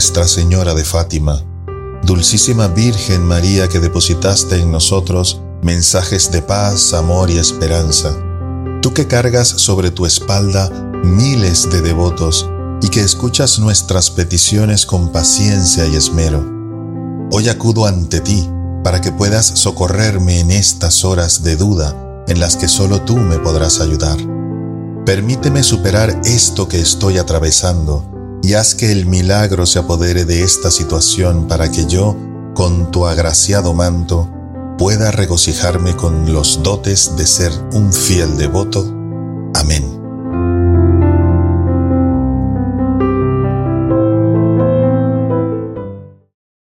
Nuestra Señora de Fátima, Dulcísima Virgen María que depositaste en nosotros mensajes de paz, amor y esperanza, tú que cargas sobre tu espalda miles de devotos y que escuchas nuestras peticiones con paciencia y esmero. Hoy acudo ante ti para que puedas socorrerme en estas horas de duda en las que solo tú me podrás ayudar. Permíteme superar esto que estoy atravesando y haz que el milagro se apodere de esta situación para que yo, con tu agraciado manto, pueda regocijarme con los dotes de ser un fiel devoto. Amén.